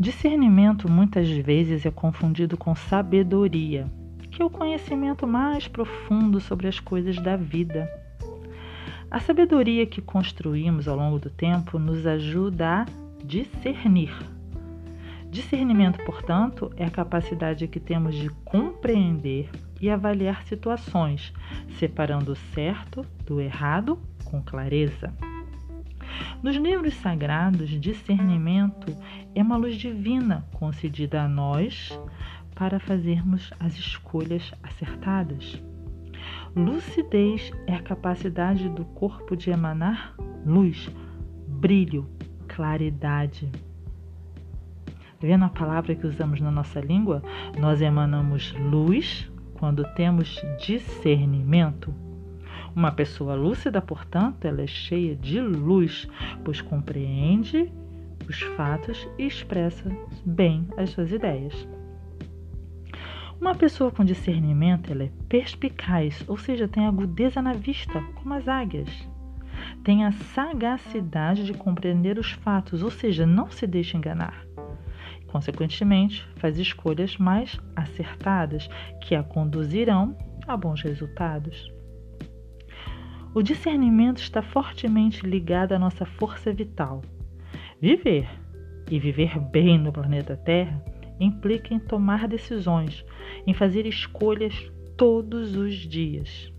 Discernimento muitas vezes é confundido com sabedoria, que é o conhecimento mais profundo sobre as coisas da vida. A sabedoria que construímos ao longo do tempo nos ajuda a discernir. Discernimento, portanto, é a capacidade que temos de compreender e avaliar situações, separando o certo do errado com clareza. Nos livros sagrados, discernimento é uma luz divina concedida a nós para fazermos as escolhas acertadas. Lucidez é a capacidade do corpo de emanar luz, brilho, claridade. Vendo a palavra que usamos na nossa língua, nós emanamos luz quando temos discernimento. Uma pessoa lúcida, portanto, ela é cheia de luz, pois compreende os fatos e expressa bem as suas ideias. Uma pessoa com discernimento ela é perspicaz, ou seja, tem agudeza na vista, como as águias. Tem a sagacidade de compreender os fatos, ou seja, não se deixa enganar. Consequentemente, faz escolhas mais acertadas que a conduzirão a bons resultados. O discernimento está fortemente ligado à nossa força vital. Viver e viver bem no planeta Terra implica em tomar decisões, em fazer escolhas todos os dias.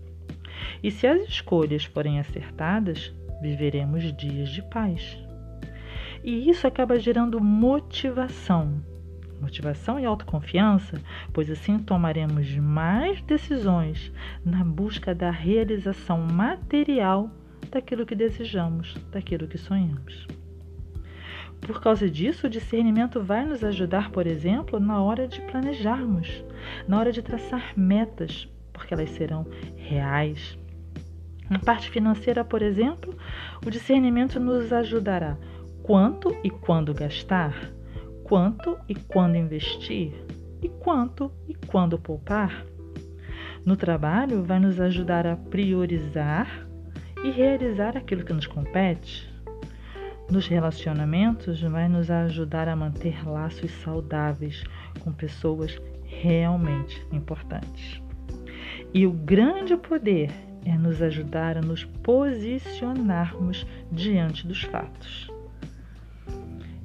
E se as escolhas forem acertadas, viveremos dias de paz. E isso acaba gerando motivação. Motivação e autoconfiança, pois assim tomaremos mais decisões na busca da realização material daquilo que desejamos, daquilo que sonhamos. Por causa disso, o discernimento vai nos ajudar, por exemplo, na hora de planejarmos, na hora de traçar metas, porque elas serão reais. Na parte financeira, por exemplo, o discernimento nos ajudará quanto e quando gastar, quanto e quando investir e quanto e quando poupar. No trabalho, vai nos ajudar a priorizar e realizar aquilo que nos compete. Nos relacionamentos, vai nos ajudar a manter laços saudáveis com pessoas realmente importantes. E o grande poder é nos ajudar a nos posicionarmos diante dos fatos.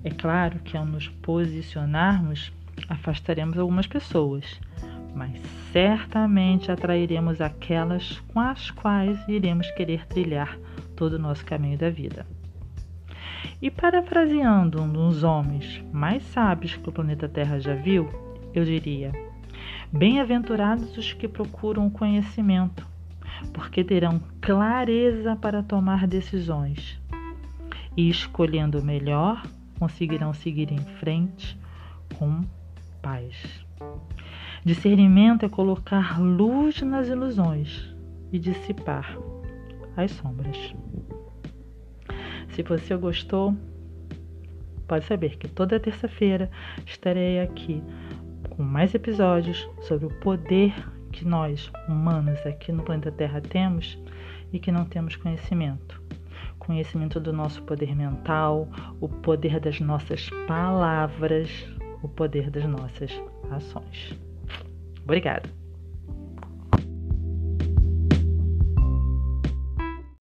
É claro que ao nos posicionarmos, afastaremos algumas pessoas, mas certamente atrairemos aquelas com as quais iremos querer trilhar todo o nosso caminho da vida. E parafraseando um dos homens mais sábios que o planeta Terra já viu, eu diria: Bem-aventurados os que procuram o conhecimento, porque terão clareza para tomar decisões e, escolhendo o melhor, conseguirão seguir em frente com paz. Discernimento é colocar luz nas ilusões e dissipar as sombras. Se você gostou, pode saber que toda terça-feira estarei aqui com mais episódios sobre o poder que nós, humanos, aqui no planeta Terra temos e que não temos conhecimento conhecimento do nosso poder mental, o poder das nossas palavras, o poder das nossas ações. Obrigada!